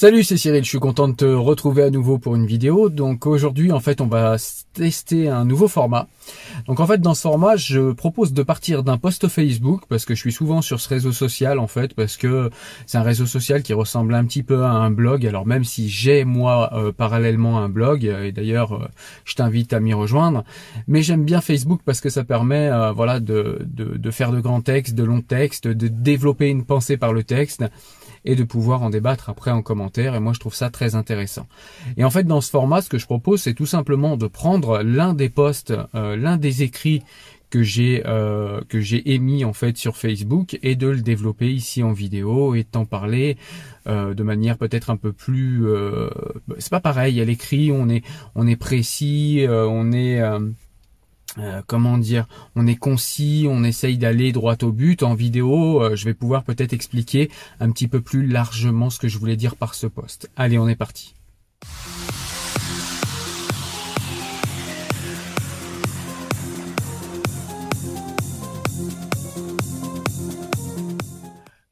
Salut, c'est Cyril, je suis content de te retrouver à nouveau pour une vidéo. Donc aujourd'hui, en fait, on va tester un nouveau format. Donc en fait, dans ce format, je propose de partir d'un post Facebook, parce que je suis souvent sur ce réseau social, en fait, parce que c'est un réseau social qui ressemble un petit peu à un blog. Alors même si j'ai, moi, euh, parallèlement un blog, et d'ailleurs, euh, je t'invite à m'y rejoindre, mais j'aime bien Facebook parce que ça permet, euh, voilà, de faire de grands textes, de longs textes, de développer une pensée par le texte et de pouvoir en débattre après en commentaire. Et moi, je trouve ça très intéressant. Et en fait, dans ce format, ce que je propose, c'est tout simplement de prendre l'un des posts, euh, l'un des écrits que j'ai euh, que j'ai émis en fait sur Facebook et de le développer ici en vidéo et t'en parler euh, de manière peut-être un peu plus c'est pas pareil à l'écrit on est on est précis on est euh, comment dire, on est concis, on essaye d'aller droit au but. En vidéo, euh, je vais pouvoir peut-être expliquer un petit peu plus largement ce que je voulais dire par ce poste. Allez, on est parti.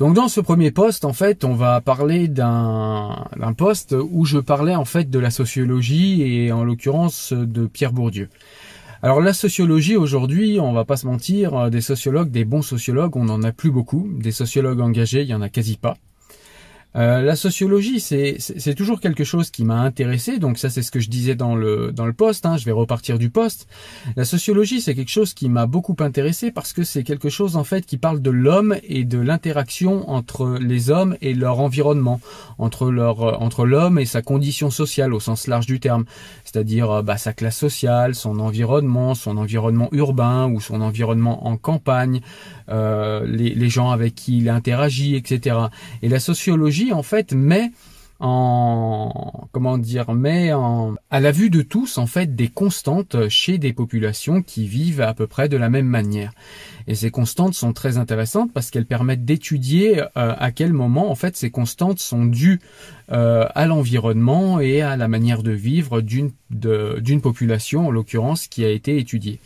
Donc dans ce premier poste, en fait, on va parler d'un poste où je parlais en fait de la sociologie et en l'occurrence de Pierre Bourdieu. Alors la sociologie aujourd'hui, on va pas se mentir, euh, des sociologues, des bons sociologues, on n'en a plus beaucoup. Des sociologues engagés, il y en a quasi pas. Euh, la sociologie, c'est toujours quelque chose qui m'a intéressé. Donc ça, c'est ce que je disais dans le dans le poste. Hein, je vais repartir du poste. La sociologie, c'est quelque chose qui m'a beaucoup intéressé parce que c'est quelque chose en fait qui parle de l'homme et de l'interaction entre les hommes et leur environnement, entre leur euh, entre l'homme et sa condition sociale au sens large du terme, c'est-à-dire euh, bah, sa classe sociale, son environnement, son environnement urbain ou son environnement en campagne, euh, les, les gens avec qui il interagit, etc. Et la sociologie en fait met en comment dire met en à la vue de tous en fait des constantes chez des populations qui vivent à peu près de la même manière. Et ces constantes sont très intéressantes parce qu'elles permettent d'étudier euh, à quel moment en fait ces constantes sont dues euh, à l'environnement et à la manière de vivre d'une d'une population en l'occurrence qui a été étudiée.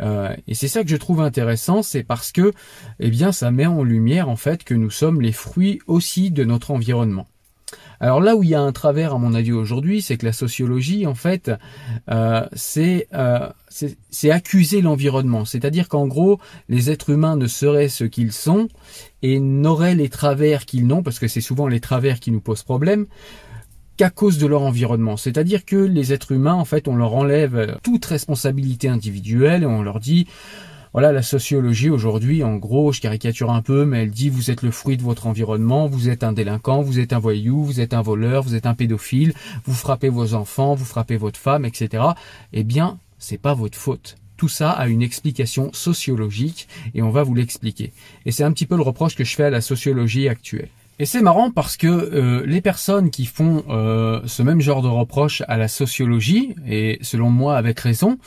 Euh, et c'est ça que je trouve intéressant, c'est parce que, eh bien, ça met en lumière en fait que nous sommes les fruits aussi de notre environnement. Alors là où il y a un travers à mon avis aujourd'hui, c'est que la sociologie, en fait, euh, euh c'est accuser l'environnement. C'est-à-dire qu'en gros, les êtres humains ne seraient ce qu'ils sont et n'auraient les travers qu'ils n'ont, parce que c'est souvent les travers qui nous posent problème, qu'à cause de leur environnement. C'est-à-dire que les êtres humains, en fait, on leur enlève toute responsabilité individuelle et on leur dit, voilà, la sociologie aujourd'hui, en gros, je caricature un peu, mais elle dit vous êtes le fruit de votre environnement, vous êtes un délinquant, vous êtes un voyou, vous êtes un voleur, vous êtes un pédophile, vous frappez vos enfants, vous frappez votre femme, etc. Eh bien, c'est pas votre faute. Tout ça a une explication sociologique et on va vous l'expliquer. Et c'est un petit peu le reproche que je fais à la sociologie actuelle. Et c'est marrant parce que euh, les personnes qui font euh, ce même genre de reproche à la sociologie, et selon moi avec raison,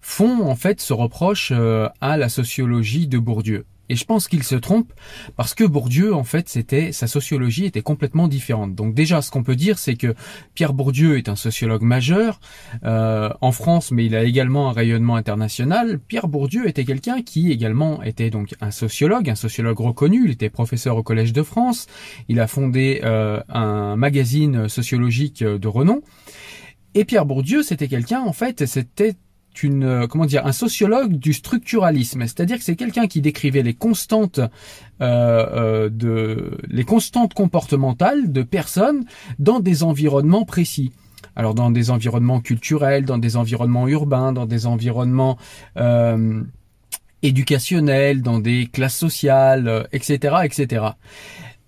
font en fait ce reproche euh, à la sociologie de Bourdieu. Et je pense qu'il se trompe parce que Bourdieu, en fait, c'était sa sociologie était complètement différente. Donc déjà, ce qu'on peut dire, c'est que Pierre Bourdieu est un sociologue majeur euh, en France, mais il a également un rayonnement international. Pierre Bourdieu était quelqu'un qui également était donc un sociologue, un sociologue reconnu. Il était professeur au Collège de France. Il a fondé euh, un magazine sociologique de renom. Et Pierre Bourdieu, c'était quelqu'un, en fait, c'était une euh, comment dire un sociologue du structuralisme, c'est-à-dire que c'est quelqu'un qui décrivait les constantes euh, euh, de les constantes comportementales de personnes dans des environnements précis. Alors dans des environnements culturels, dans des environnements urbains, dans des environnements éducationnels, dans des classes sociales, etc., etc.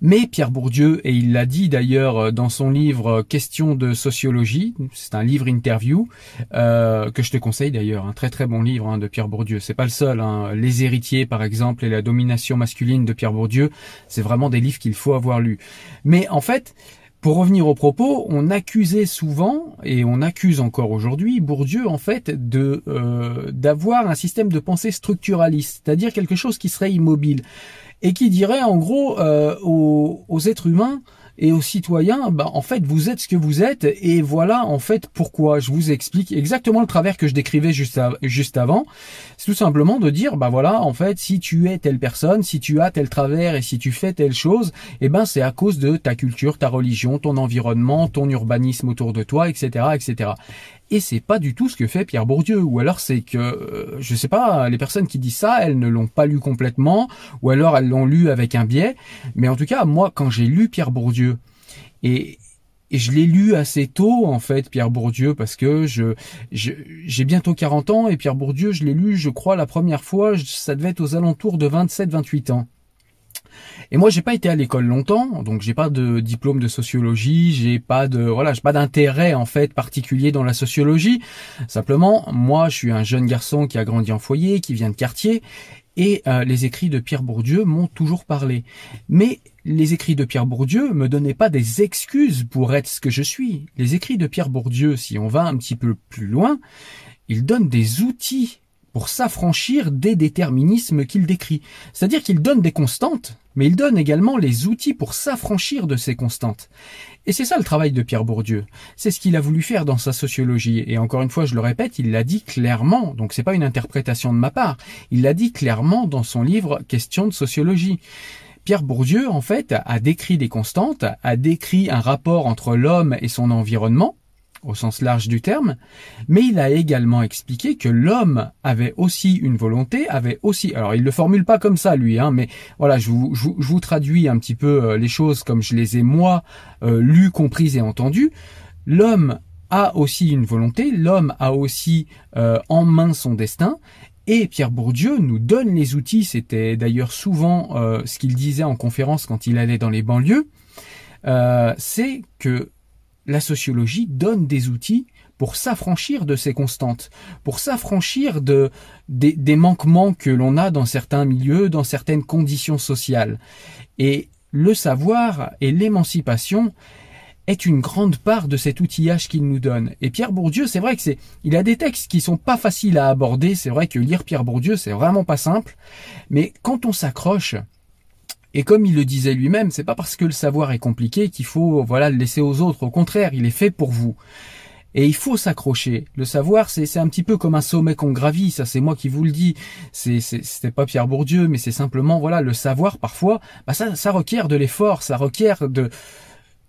Mais Pierre Bourdieu, et il l'a dit d'ailleurs euh, dans son livre euh, Questions de sociologie, c'est un livre interview euh, que je te conseille d'ailleurs, un très très bon livre hein, de Pierre Bourdieu. C'est pas le seul. Hein. Les héritiers par exemple et la domination masculine de Pierre Bourdieu, c'est vraiment des livres qu'il faut avoir lus. Mais en fait, pour revenir au propos, on accusait souvent et on accuse encore aujourd'hui Bourdieu en fait de d'avoir un système de pensée structuraliste, c'est-à-dire quelque chose qui serait immobile et qui dirait en gros euh, aux, êtres humains et aux citoyens, bah, en fait, vous êtes ce que vous êtes, et voilà, en fait, pourquoi. Je vous explique exactement le travers que je décrivais juste, juste avant. C'est tout simplement de dire, bah voilà, en fait, si tu es telle personne, si tu as tel travers et si tu fais telle chose, eh ben, c'est à cause de ta culture, ta religion, ton environnement, ton urbanisme autour de toi, etc., etc. Et c'est pas du tout ce que fait Pierre Bourdieu. Ou alors c'est que, euh, je sais pas, les personnes qui disent ça, elles ne l'ont pas lu complètement, ou alors elles l'ont lu avec un biais. Mais en tout cas, moi, quand j'ai lu Pierre Bourdieu, et, et je l'ai lu assez tôt, en fait, Pierre Bourdieu, parce que je, j'ai bientôt 40 ans, et Pierre Bourdieu, je l'ai lu, je crois, la première fois, ça devait être aux alentours de 27-28 ans. Et moi, j'ai pas été à l'école longtemps, donc j'ai pas de diplôme de sociologie, j'ai pas de voilà, j'ai pas d'intérêt en fait particulier dans la sociologie. Simplement, moi, je suis un jeune garçon qui a grandi en foyer, qui vient de quartier, et euh, les écrits de Pierre Bourdieu m'ont toujours parlé. Mais les écrits de Pierre Bourdieu me donnaient pas des excuses pour être ce que je suis. Les écrits de Pierre Bourdieu, si on va un petit peu plus loin, ils donnent des outils pour s'affranchir des déterminismes qu'il décrit. C'est-à-dire qu'il donne des constantes, mais il donne également les outils pour s'affranchir de ces constantes. Et c'est ça le travail de Pierre Bourdieu. C'est ce qu'il a voulu faire dans sa sociologie. Et encore une fois, je le répète, il l'a dit clairement. Donc c'est pas une interprétation de ma part. Il l'a dit clairement dans son livre Question de sociologie. Pierre Bourdieu, en fait, a décrit des constantes, a décrit un rapport entre l'homme et son environnement, au sens large du terme, mais il a également expliqué que l'homme avait aussi une volonté, avait aussi, alors il le formule pas comme ça lui, hein, mais voilà, je vous, je, vous traduis un petit peu euh, les choses comme je les ai moi euh, lues, comprises et entendues. L'homme a aussi une volonté, l'homme a aussi euh, en main son destin, et Pierre Bourdieu nous donne les outils, c'était d'ailleurs souvent ce qu'il disait en conférence quand il allait dans les banlieues, c'est que la sociologie donne des outils pour s'affranchir de ces constantes, pour s'affranchir de, des, manquements que l'on a dans certains milieux, dans certaines conditions sociales. Et le savoir et l'émancipation est une grande part de cet outillage qu'il nous donne. Et Pierre Bourdieu, c'est vrai que c'est, il a des textes qui sont pas faciles à aborder. C'est vrai que lire Pierre Bourdieu, c'est vraiment pas simple. Mais quand on s'accroche, et comme il le disait lui-même, c'est pas parce que le savoir est compliqué qu'il faut voilà le laisser aux autres. Au contraire, il est fait pour vous. Et il faut s'accrocher. Le savoir, c'est un petit peu comme un sommet qu'on gravit. Ça, c'est moi qui vous le dis. C'était pas Pierre Bourdieu, mais c'est simplement voilà le savoir. Parfois, bah ça, ça requiert de l'effort, ça requiert de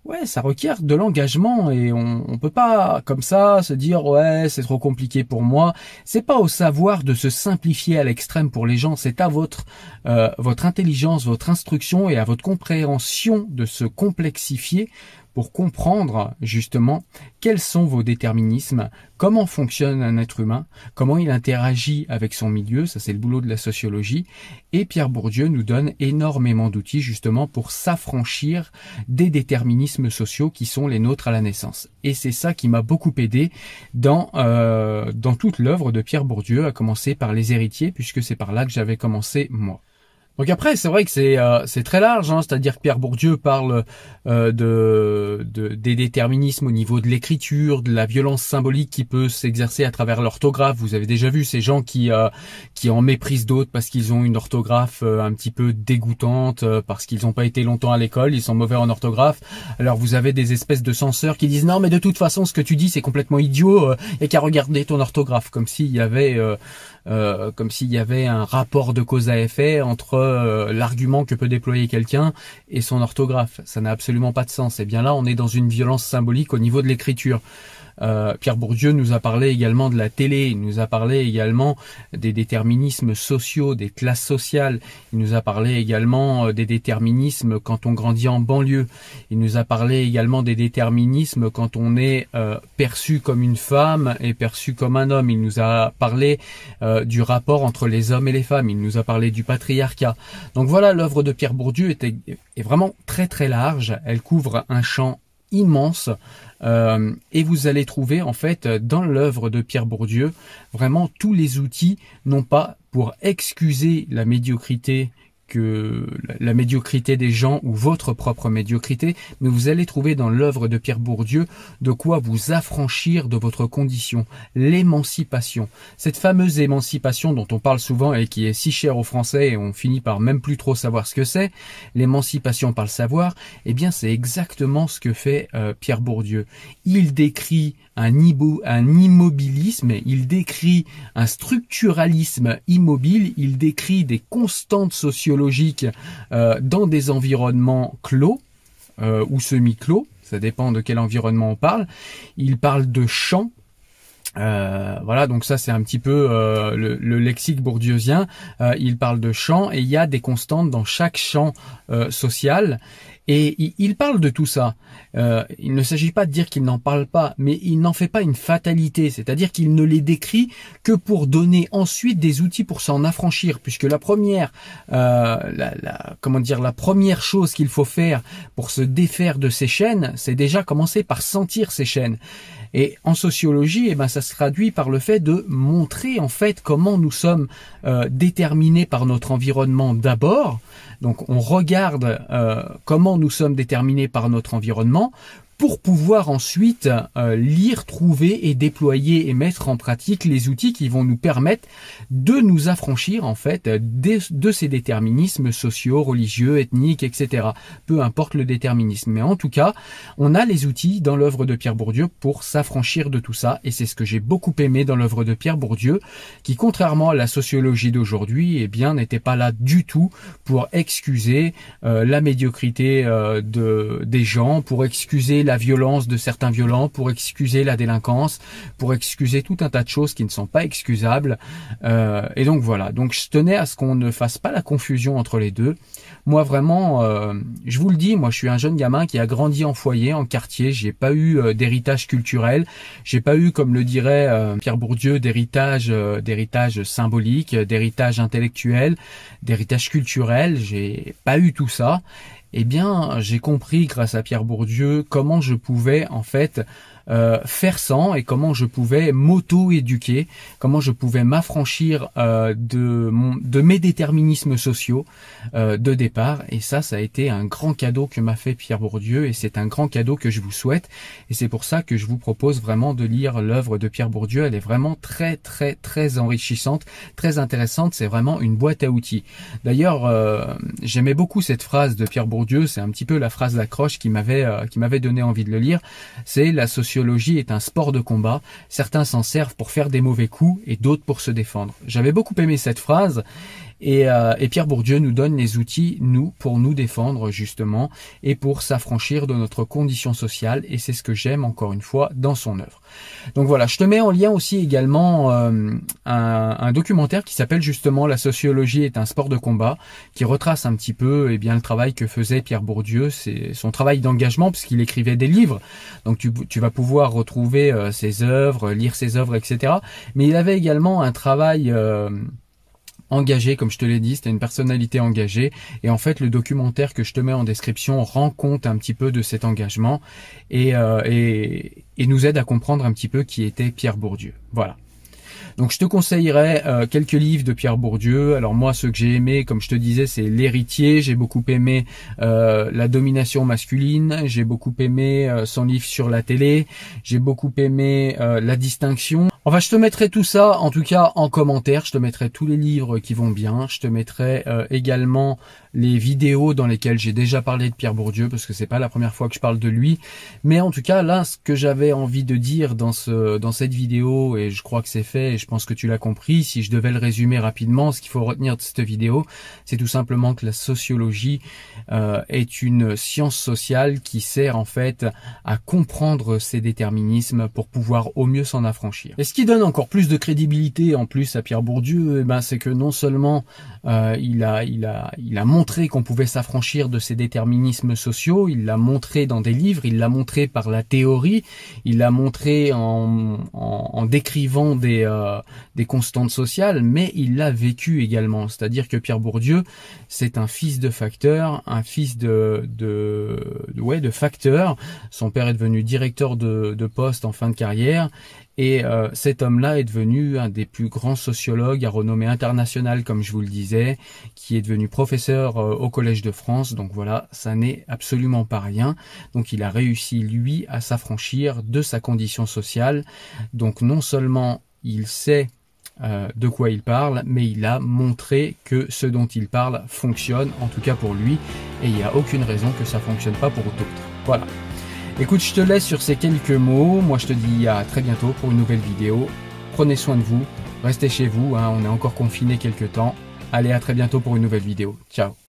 ouais, ça requiert de l'engagement et on, on peut pas comme ça se dire ouais, c'est trop compliqué pour moi. C'est pas au savoir de se simplifier à l'extrême pour les gens, c'est à votre euh, votre intelligence, votre instruction et à votre compréhension de se complexifier pour comprendre justement quels sont vos déterminismes, comment fonctionne un être humain, comment il interagit avec son milieu, ça c'est le boulot de la sociologie, et Pierre Bourdieu nous donne énormément d'outils justement pour s'affranchir des déterminismes sociaux qui sont les nôtres à la naissance. Et c'est ça qui m'a beaucoup aidé dans, euh, dans toute l'œuvre de Pierre Bourdieu, à commencer par les héritiers, puisque c'est par là que j'avais commencé moi. Donc après, c'est vrai que c'est euh, c'est très large, hein, c'est-à-dire que Pierre Bourdieu parle euh, de, de, des déterminismes au niveau de l'écriture, de la violence symbolique qui peut s'exercer à travers l'orthographe. Vous avez déjà vu ces gens qui euh, qui en méprisent d'autres parce qu'ils ont une orthographe un petit peu dégoûtante, parce qu'ils n'ont pas été longtemps à l'école, ils sont mauvais en orthographe. Alors vous avez des espèces de censeurs qui disent non mais de toute façon ce que tu dis c'est complètement idiot et qu'à regarder ton orthographe, comme s'il y avait euh, comme s'il y avait un rapport de cause à effet entre euh, l'argument que peut déployer quelqu'un et son orthographe. Ça n'a absolument pas de sens. Et bien là, on est dans une violence symbolique au niveau de l'écriture. Euh, Pierre Bourdieu nous a parlé également de la télé, il nous a parlé également des déterminismes sociaux, des classes sociales, il nous a parlé également euh, des déterminismes quand on grandit en banlieue, il nous a parlé également des déterminismes quand on est euh, perçu comme une femme et perçu comme un homme, il nous a parlé du rapport entre les hommes et les femmes, il nous a parlé du patriarcat. Donc voilà, l'œuvre de Pierre Bourdieu est vraiment très très large, elle couvre un champ immense euh, et vous allez trouver en fait dans l'œuvre de Pierre Bourdieu vraiment tous les outils, non pas pour excuser la médiocrité que la médiocrité des gens ou votre propre médiocrité, mais vous allez trouver dans l'œuvre de Pierre Bourdieu de quoi vous affranchir de votre condition, l'émancipation. Cette fameuse émancipation dont on parle souvent et qui est si chère aux Français et on finit par même plus trop savoir ce que c'est, l'émancipation par le savoir, eh bien c'est exactement ce que fait euh, Pierre Bourdieu. Il décrit un, immobilisme, il décrit un structuralisme immobile, il décrit des constantes sociologiques euh, dans des environnements clos euh, ou semi-clos, ça dépend de quel environnement on parle. Il parle de champs, euh, voilà, donc ça c'est un petit peu le, le, lexique bourdieusien. il parle de champs et il y a des constantes dans chaque champ social. Et il parle de tout ça. Euh, il ne s'agit pas de dire qu'il n'en parle pas, mais il n'en fait pas une fatalité, c'est-à-dire qu'il ne les décrit que pour donner ensuite des outils pour s'en affranchir, puisque la première, euh, comment dire, la première chose qu'il faut faire pour se défaire de ces chaînes, c'est déjà commencer par sentir ces chaînes. Et en sociologie, eh ben, ça se traduit par le fait de montrer en fait comment nous sommes euh, déterminés par notre environnement d'abord, donc on regarde euh, comment nous sommes déterminés par notre environnement pour pouvoir ensuite euh, lire, trouver et déployer et mettre en pratique les outils qui vont nous permettre de nous affranchir en fait de, ces déterminismes sociaux, religieux, ethniques, etc. Peu importe le déterminisme. Mais en tout cas, on a les outils dans l'œuvre de Pierre Bourdieu pour s'affranchir de tout ça et c'est ce que j'ai beaucoup aimé dans l'œuvre de Pierre Bourdieu qui contrairement à la sociologie d'aujourd'hui, eh bien n'était pas là du tout pour excuser euh, la médiocrité euh, de, des gens, pour excuser la violence de certains violents, pour excuser la délinquance, pour excuser tout un tas de choses qui ne sont pas excusables. Euh, et donc voilà, donc je tenais à ce qu'on ne fasse pas la confusion entre les deux. Moi vraiment, euh, je vous le dis, moi je suis un jeune gamin qui a grandi en foyer, en quartier, j'ai pas eu euh, d'héritage culturel, j'ai pas eu, comme le dirait Pierre Bourdieu, d'héritage, d'héritage symbolique, d'héritage intellectuel, d'héritage culturel, j'ai pas eu tout ça eh bien, j'ai compris grâce à Pierre Bourdieu comment je pouvais en fait euh, faire sans et comment je pouvais m'auto-éduquer, comment je pouvais m'affranchir euh, de, de mes déterminismes sociaux euh, de départ. Et ça, ça a été un grand cadeau que m'a fait Pierre Bourdieu et c'est un grand cadeau que je vous souhaite. Et c'est pour ça que je vous propose vraiment de lire l'œuvre de Pierre Bourdieu. Elle est vraiment très très très enrichissante, très intéressante. C'est vraiment une boîte à outils. D'ailleurs, j'aimais beaucoup cette phrase de Pierre Bourdieu. C'est un petit peu la phrase d'accroche qui m'avait qui m'avait donné envie de le lire. C'est la société est un sport de combat. Certains s'en servent pour faire des mauvais coups et d'autres pour se défendre. J'avais beaucoup aimé cette phrase euh, et, Pierre Bourdieu nous donne les outils, nous, pour nous défendre justement et pour s'affranchir de notre condition sociale. Et c'est ce que j'aime encore une fois dans son œuvre. Donc voilà, je te mets en lien aussi également euh, un, documentaire qui s'appelle justement La sociologie est un sport de combat, qui retrace un petit peu eh bien le travail que faisait Pierre Bourdieu, c'est son travail d'engagement puisqu'il écrivait des livres. Donc tu, tu vas pouvoir retrouver euh, ses œuvres, lire ses œuvres, etc. Mais il avait également un travail engagé, comme je te l'ai dit, c'était une personnalité engagée. Et en fait, le documentaire que je te mets en description rend compte un petit peu de cet engagement et, euh, et, et nous aide à comprendre un petit peu qui était Pierre Bourdieu. Voilà. Donc je te conseillerais euh, quelques livres de Pierre Bourdieu. Alors moi, ce que j'ai aimé, comme je te disais, c'est L'héritier. J'ai beaucoup aimé euh, La domination masculine. J'ai beaucoup aimé euh, son livre sur la télé. J'ai beaucoup aimé La distinction. Enfin, je te mettrai tout ça, en tout cas, en commentaire. Je te mettrai tous les livres qui vont bien. Je te mettrai également les vidéos dans lesquelles j'ai déjà parlé de Pierre Bourdieu, parce que c'est pas la première fois que je parle de lui. Mais en tout cas, là, ce que j'avais envie de dire dans ce dans cette vidéo, et je crois que c'est fait, et je pense que tu l'as compris, si je devais le résumer rapidement, ce qu'il faut retenir de cette vidéo, c'est tout simplement que la sociologie euh, est une science sociale qui sert en fait à comprendre ces déterminismes pour pouvoir au mieux s'en affranchir. Et ce qui donne encore plus de crédibilité en plus à Pierre Bourdieu, eh ben, c'est que non seulement euh, il a il a il a montré qu'on pouvait s'affranchir de ces déterminismes sociaux, il l'a montré dans des livres, il l'a montré par la théorie, il l'a montré en, en, décrivant des, euh, des constantes sociales, mais il l'a vécu également. C'est-à-dire que Pierre Bourdieu, c'est un fils de facteur, un fils de, de, ouais, de facteur. Son père est devenu directeur de, de poste en fin de carrière Et euh, cet homme-là est devenu un des plus grands sociologues à renommée internationale, comme je vous le disais, qui est devenu professeur euh, au Collège de France. Donc voilà, ça n'est absolument pas rien. Donc il a réussi, lui, à s'affranchir de sa condition sociale. Donc non seulement il sait euh, de quoi il parle, mais il a montré que ce dont il parle fonctionne, en tout cas pour lui, et il n'y a aucune raison que ça fonctionne pas pour d'autres. Voilà. Écoute, je te laisse sur ces quelques mots. Moi, je te dis à très bientôt pour une nouvelle vidéo. Prenez soin de vous, restez chez vous, hein. on est encore confiné quelques temps. Allez, à très bientôt pour une nouvelle vidéo. Ciao